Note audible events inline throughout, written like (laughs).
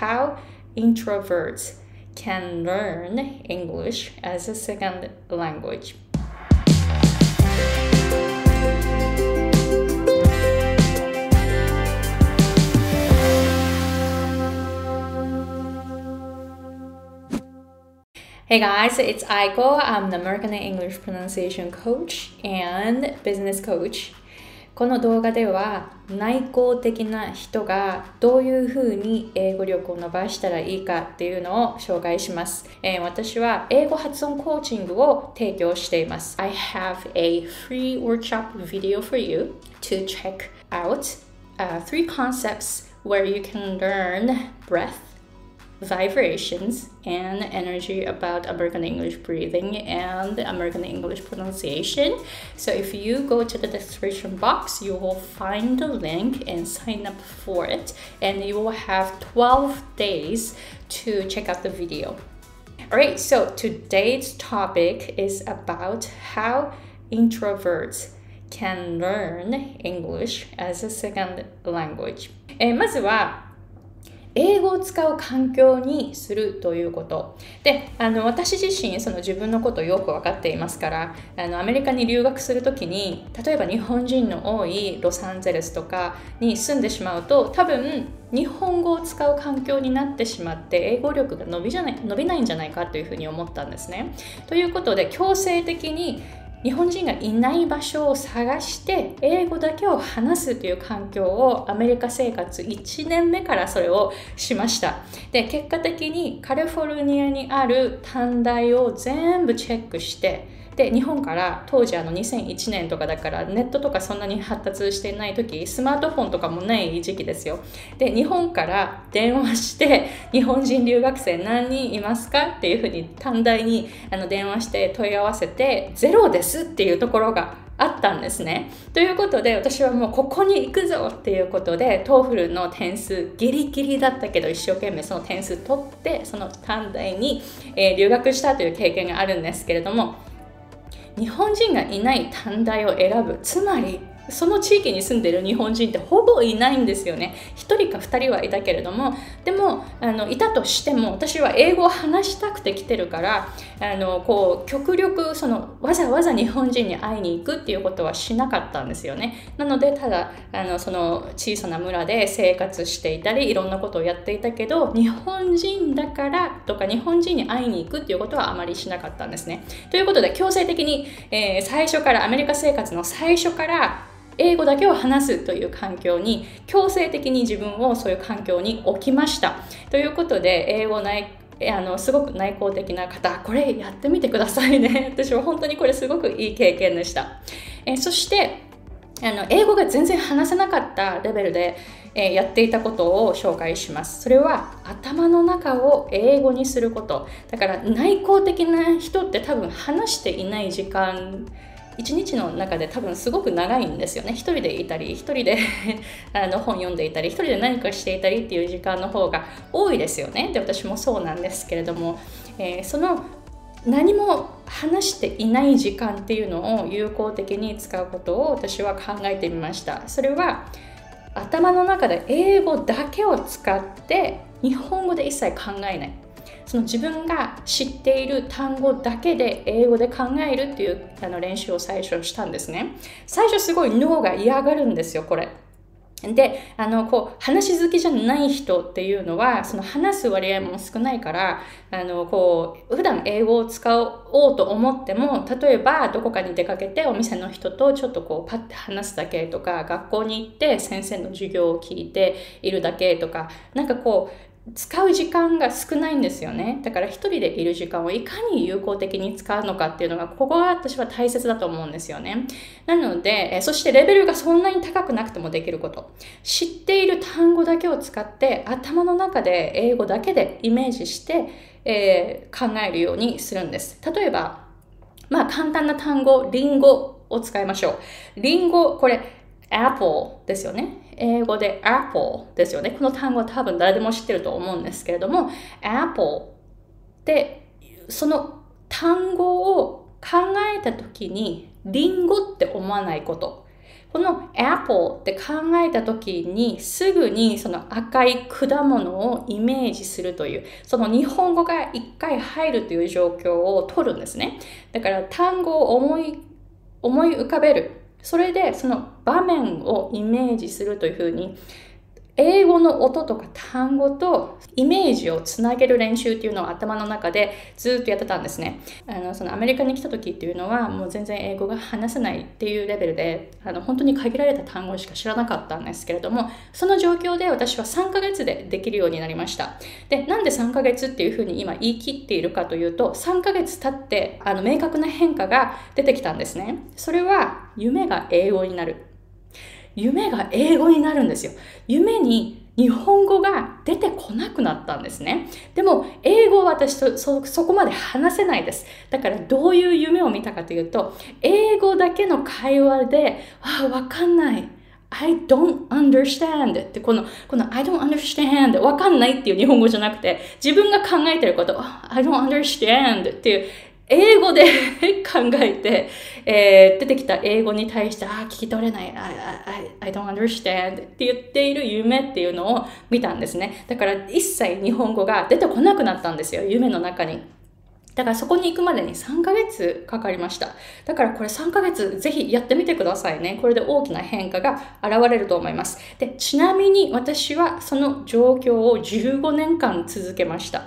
how introverts can learn English as a second language. Hey guys, it's Aiko. I'm the American English pronunciation coach and business coach. この動画では内向的な人がどういうふうに英語力を伸ばしたらいいかっていうのを紹介します、えー、私は英語発音コーチングを提供しています I have a free workshop video for you to check out、uh, three concepts where you can learn breath vibrations and energy about American English breathing and American English pronunciation. So if you go to the description box, you will find the link and sign up for it, and you will have 12 days to check out the video. Alright, so today's topic is about how introverts can learn English as a second language. えー、まずは 英語を使う環境にするということであの私自身その自分のことをよく分かっていますからあのアメリカに留学する時に例えば日本人の多いロサンゼルスとかに住んでしまうと多分日本語を使う環境になってしまって英語力が伸びじゃない伸びないんじゃないかというふうに思ったんですね。ということで強制的に日本人がいない場所を探して英語だけを話すという環境をアメリカ生活1年目からそれをしました。で結果的にカリフォルニアにある短大を全部チェックしてで日本から当時あの2001年とかだからネットとかそんなに発達してない時スマートフォンとかもない時期ですよで日本から電話して日本人留学生何人いますかっていうふうに短大にあの電話して問い合わせてゼロですっていうところがあったんですね。ということで私はもうここに行くぞっていうことで TOEFL の点数ギリギリだったけど一生懸命その点数取ってその短大に、え、留学したという経験があるんですけれども日本人がいない短大を選ぶ。つまりその地域に住んでる日本人ってほぼいないんですよね。1人か2人はいたけれどもでもあのいたとしても私は英語を話したくて来てるからあのこう極力そのわざわざ日本人に会いに行くっていうことはしなかったんですよね。なのでただあのその小さな村で生活していたりいろんなことをやっていたけど日本人だからとか日本人に会いに行くっていうことはあまりしなかったんですね。ということで強制的に、えー、最初からアメリカ生活の最初から英語だけを話すという環境に強制的に自分をそういう環境に置きました。ということで英語内あのすごく内向的な方これやってみてくださいね。(laughs) 私は本当にこれすごくいい経験でした。えそしてあの英語が全然話せなかったレベルで、え、やっていたことを紹介します。それは頭の中を英語にすること。だから内向的な人って多分話していない時間一日の中で多分すごく長いんですよね。一人でいたり一人で (laughs) あの本読んでいたり一人で何かしていたりっていう時間の方が多いですよね。で私もそうなんですけれども、えー、その何も話していない時間っていうのを有効的に使うことを私は考えてみました。それは頭の中で英語だけを使って日本語で一切考えない。その自分が知っている単語だけで英語で考えるっていうあの練習を最初したんですね。最初すごい脳が嫌がるんですよこれ。であのこう話好きじゃない人っていうのはその話す割合も少ないからあのこう普段英語を使おうと思っても例えばどこかに出かけてお店の人とちょっとこうパッて話すだけとか学校に行って先生の授業を聞いているだけとかなんかこう使う時間が少ないんですよね。だから一人でいる時間をいかに有効的に使うのかっていうのがここが私は大切だと思うんですよね。なのでそしてレベルがそんなに高くなくてもできること。知っている単語だけを使って頭の中で英語だけでイメージして、えー、考えるようにするんです。例えばまあ簡単な単語リンゴを使いましょう。リンゴこれ apple ですよね。英語で apple ですよね。この単語は多分誰でも知ってると思うんですけれども、apple で、その単語を考えた時に、リンゴって思わないこと。この apple って考えた時にすぐにその赤い果物をイメージするという、その日本語が一回入るという状況を取るんですね。だから単語を思い、思い浮かべる。それでその場面をイメージするというふうに英語の音とか単語とイメージをつなげる練習っていうのを頭の中でずっとやってたんですね。あのそのアメリカに来た時っていうのはもう全然英語が話せないっていうレベルであの本当に限られた単語しか知らなかったんですけれどもその状況で私は3ヶ月でできるようになりました。で、なんで3ヶ月っていうふうに今言い切っているかというと3ヶ月経ってあの明確な変化が出てきたんですね。それは夢が英語になる。夢が英語になるんですよ。夢に日本語が出てこなくなったんですね。でも、英語は私とそそこまで話せないです。だから、どういう夢を見たかというと、英語だけの会話で、あ、わかんない。I don't understand ってこの、この I don't understand わかんないっていう日本語じゃなくて、自分が考えてること、I don't understand っていう英語で (laughs) 考えて、えー、出てきた英語に対して、あ、聞き取れない、I, I, I don't understand って言っている夢っていうのを見たんですね。だから一切日本語が出てこなくなったんですよ、夢の中に。だからそこに行くまでに3ヶ月かかりました。だからこれ3ヶ月ぜひやってみてくださいね。これで大きな変化が現れると思います。で、ちなみに私はその状況を15年間続けました。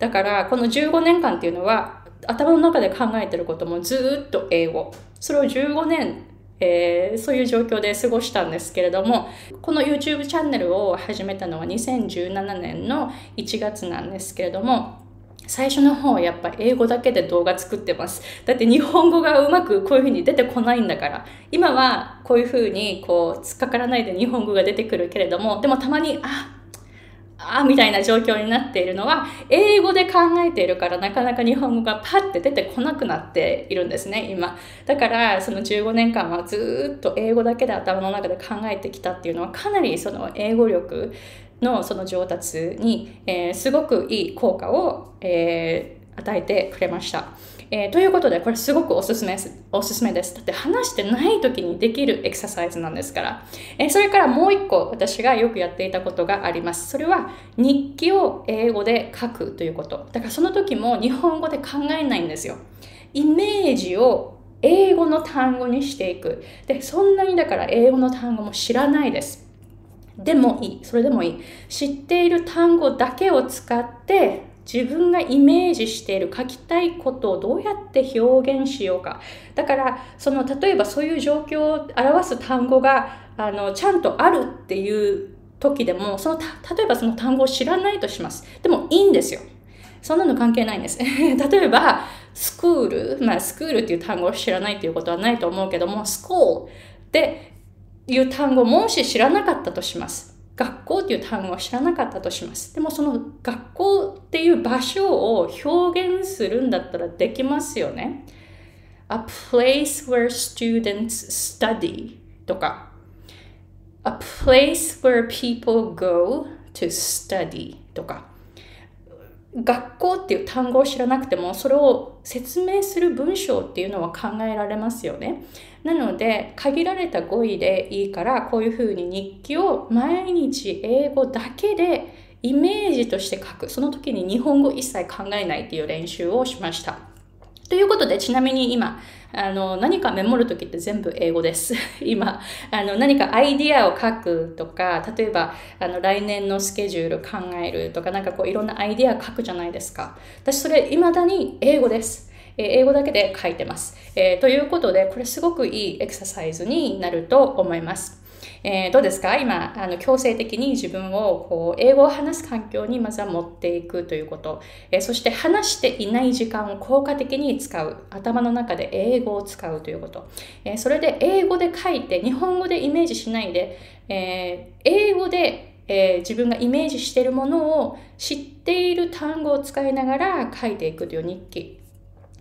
だからこの15年間っていうのは頭の中で考えてることもずっと英語。それを15年、えー、そういう状況で過ごしたんですけれども、この YouTube チャンネルを始めたのは2017年の1月なんですけれども、最初の方はやっぱ英語だけで動画作ってます。だって日本語がうまくこういう風に出てこないんだから。今はこういう風にこう突っかからないで日本語が出てくるけれども、でもたまに、あ、あみたいな状況になっているのは、英語で考えているからなかなか日本語がパッて出てこなくなっているんですね、今。だから、その15年間はずっと英語だけで頭の中で考えてきたっていうのは、かなりその英語力のその上達に、えー、すごくいい効果を、えー、与えてくれました。えー、ということで、これすごくおすすめです。おすすめです。だって話してない時にできるエクササイズなんですから。えー、それからもう一個私がよくやっていたことがあります。それは日記を英語で書くということ。だからその時も日本語で考えないんですよ。イメージを英語の単語にしていく。で、そんなにだから英語の単語も知らないです。でもいい。それでもいい。知っている単語だけを使って自分がイメージしている書きたいことをどうやって表現しようか。だから、その、例えばそういう状況を表す単語が、あの、ちゃんとあるっていう時でも、その、例えばその単語を知らないとします。でもいいんですよ。そんなの関係ないんです。(laughs) 例えば、スクール、まあ、スクールっていう単語を知らないっていうことはないと思うけども、スコールっていう単語もし知らなかったとします。学校っていう単語を知らなかったとします。でもその学校っていう場所を表現するんだったらできますよね。A place where students study とか A place where people go to study とか学校っていう単語を知らなくてもそれを説明する文章っていうのは考えられますよね。なので限られた語彙でいいからこういうふうに日記を毎日英語だけでイメージとして書く。その時に日本語一切考えないっていう練習をしました。ということで、ちなみに今、あの、何かメモるときって全部英語です。(laughs) 今、あの、何かアイディアを書くとか、例えば、あの、来年のスケジュール考えるとか、なんかこう、いろんなアイディア書くじゃないですか。私、それ、未だに英語です。英語だけで書いてます。えー、ということで、これすごくいいエクササイズになると思います。えー、どうですか？今あの強制的に自分をこう英語を話す環境にまずは持っていくということ、えー、そして話していない時間を効果的に使う頭の中で英語を使うということ、えー、それで英語で書いて日本語でイメージしないで、え英語でえー、自分がイメージしているものを知っている単語を使いながら書いていくという日記。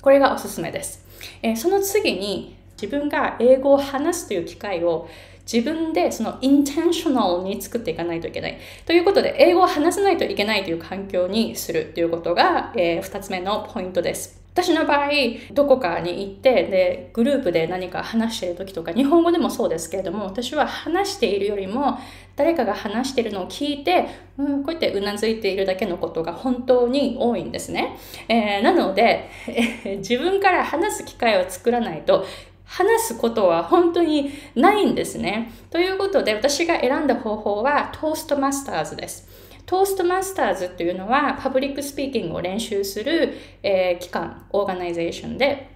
これがおすすめです。えー、その次に自分が英語を話すという機会を自分でそのインテンショナルに作っていかないといけない。ということで、英語を話さないといけないという環境にするということが、えー、2つ目のポイントです。私の場合どこかに行ってでグループで何か話してる時とか日本語でもそうですけれども私は話しているよりも誰かが話しているのを聞いて、うん、こうやってうなずいているだけのことが本当に多いんですね、えー、なので、え、自分から話す機会を作らないと話すことは本当にないんですね。ということで私が選んだ方法は Toastmasters です。 Toastmasters っていうのは public speaking を練習する、えー、機関、 organization で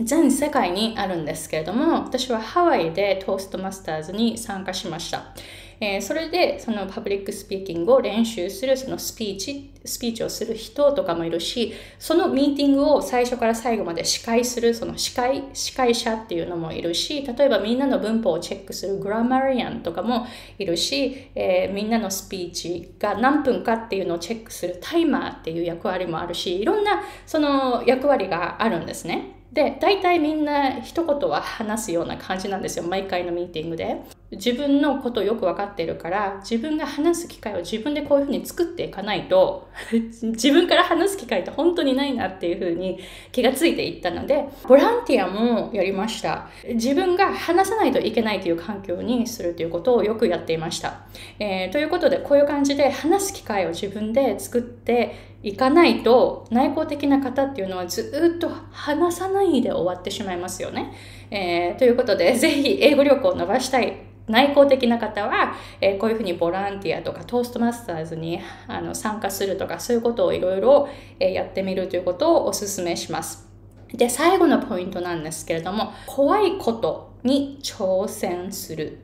全世界にあるんですけれども私はハワイで Toastmasters に参加しました。えー、それでその public speaking を練習するそのスピーチスピーチをする人とかもいるしそのミーティングを最初から最後まで司会するその司会司会者っていうのもいるし例えばみんなの文法をチェックする grammarian とかもいるし、えー、みんなのスピーチが何分かっていうのをチェックするタイマーっていう役割もあるしいろんなその役割があるんですね。で大体みんな一言は話すような感じなんですよ毎回のミーティングで。自分のことをよく分かっているから自分が話す機会を自分でこういうふうに作っていかないと (laughs) 自分から話す機会って本当にないなっていうふうに気がついていったのでボランティアもやりました。自分が話さないといけないという環境にするということをよくやっていました、えー、ということでこういう感じで話す機会を自分で作っていかないと内向的な方っていうのはずっと話さないで終わってしまいますよね。えー、ということで、(laughs) ぜひ英語力を伸ばしたい内向的な方は、えー、こういうふうにボランティアとかトーストマスターズにあの参加するとかそういうことをいろいろやってみるということをお勧めします。で、最後のポイントなんですけれども、怖いことに挑戦する。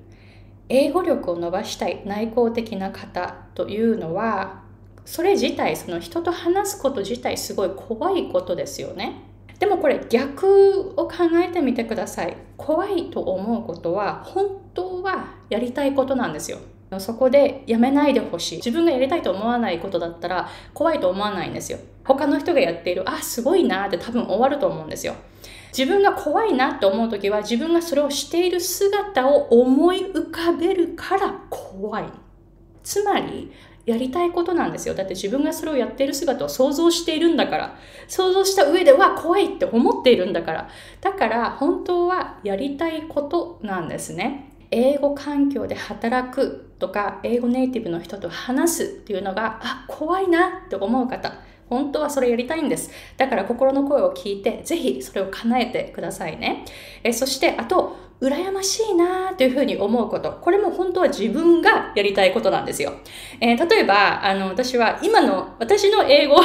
英語力を伸ばしたい内向的な方というのはそれ自体その人と話すこと自体すごい怖いことですよね。でもこれ逆を考えてみてください。怖いと思うことは本当はやりたいことなんですよ。そこでやめないでほしい。自分がやりたいと思わないことだったら怖いと思わないんですよ。他の人がやっているあすごいなって多分終わると思うんですよ。自分が怖いなって思う時は自分がそれをしている姿を思い浮かべるから怖い。つまりやりたいことなんですよ。だって自分がそれをやっている姿を想像しているんだから。想像した上では怖いって思っているんだから。だから本当はやりたいことなんですね。英語環境で働くとか、英語ネイティブの人と話すっていうのが、あ、怖いなって思う方。本当はそれやりたいんです。だから心の声を聞いて、ぜひそれを叶えてくださいね。えそして、あと、羨ましいなというふうに思うこと。これも本当は自分がやりたいことなんですよ。えー、例えば、あの、私は今の、私の英語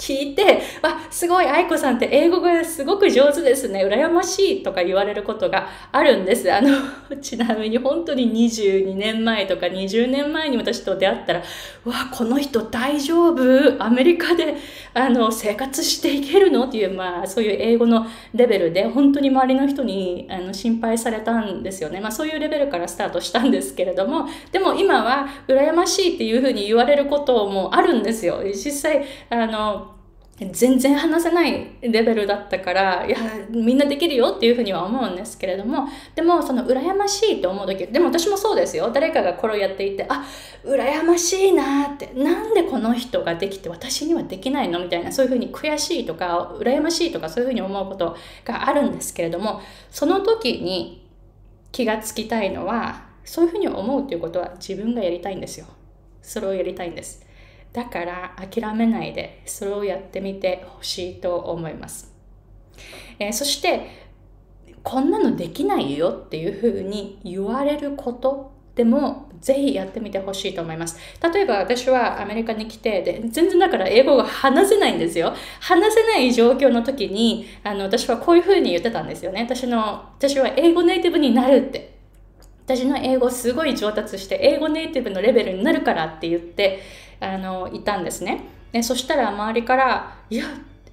聞いて、あ、すごい、愛子さんって英語がすごく上手ですね。羨ましいとか言われることがあるんです。あの、(laughs) ちなみに本当に22年前とか20年前に私と出会ったら、わ、この人大丈夫？アメリカで、あの、生活していけるの？っていう、まあ、そういう英語のレベルで、本当に周りの人にあの心配されたんですよね。まあ、そういうレベルからスタートしたんですけれども、でも今は、羨ましいっていうふうに言われることもあるんですよ。実際、あの、全然話せないレベルだったからいやみんなできるよっていうふうには思うんですけれどもでもその羨ましいと思う時でも私もそうですよ。誰かがこれをやっていてあ羨ましいなって。なんでこの人ができて私にはできないのみたいなそういうふうに悔しいとか羨ましいとかそういうふうに思うことがあるんですけれどもその時に気がつきたいのはそういうふうに思うっていうことは自分がやりたいんですよ。それをやりたいんですだから諦めないでそれをやってみてほしいと思います、えー、そしてこんなのできないよっていうふうに言われることでもぜひやってみてほしいと思います。例えば私はアメリカに来てで全然だから英語が話せないんですよ。話せない状況の時にあの私はこういうふうに言ってたんですよね。私の私は英語ネイティブになるって。私の英語すごい上達して英語ネイティブのレベルになるからって言ってあのいたんですね。でそしたら周りから「いや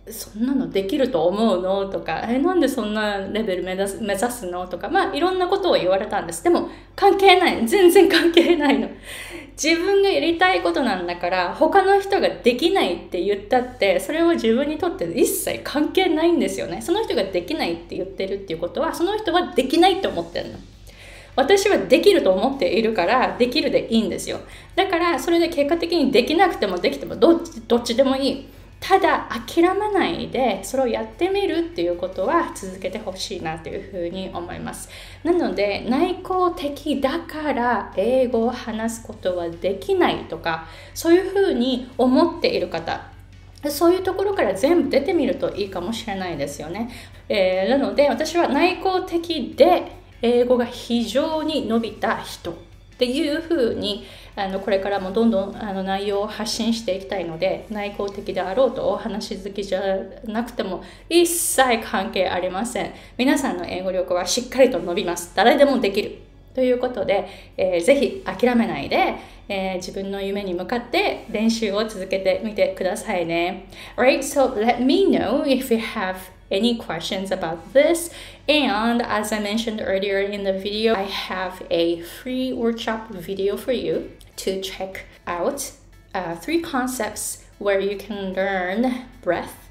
そんなのできると思うの?」とか「えなんでそんなレベル目指す目指すの?」とかまあいろんなことを言われたんですでも関係ない全然関係ないの自分がやりたいことなんだから他の人ができないって言ったってそれは自分にとって一切関係ないんですよねその人ができないって言ってるっていうことはその人はできないって思ってるの私はできると思っているからできるでいいんですよ。だからそれで結果的にできなくてもできてもどっちでもいい。ただ諦めないでそれをやってみるっていうことは続けてほしいなというふうに思います。なので内向的だから英語を話すことはできないとかそういうふうに思っている方そういうところから全部出てみるといいかもしれないですよね、えー、なので私は内向的で英語が非常に伸びた人。っていうふうにあのこれからもどんどんあの内容を発信していきたいので内向的であろうとお話好きじゃなくても一切関係ありません。皆さんの英語力はしっかりと伸びます。誰でもできる。ということで、えー、ぜひ諦めないで、えー、自分の夢に向かって練習を続けてみてくださいね。Right, so let me know if you have any questions about this. And as I mentioned earlier in the video, I have a free workshop video for you to check out uh, three concepts where you can learn breath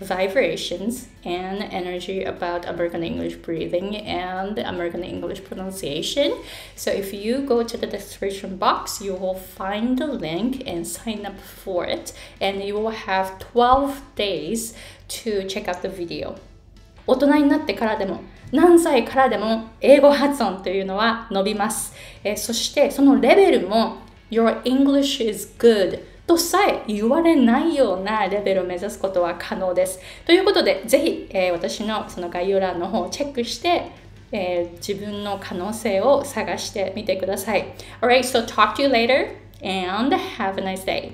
vibrations and energy about American English breathing and American English pronunciation. So if you go to the description box, you will find the link and sign up for it, and you will have 12 days to check out the video 大人になってからでも何歳からでも英語発音というのは伸びます、えー、そしてそのレベルも Your English is good とさえ言われないようなレベルを目指すことは可能です。ということでぜひ、えー、私のその概要欄の方をチェックして、えー、自分の可能性を探してみてください。Alright, so talk to you later and have a nice day.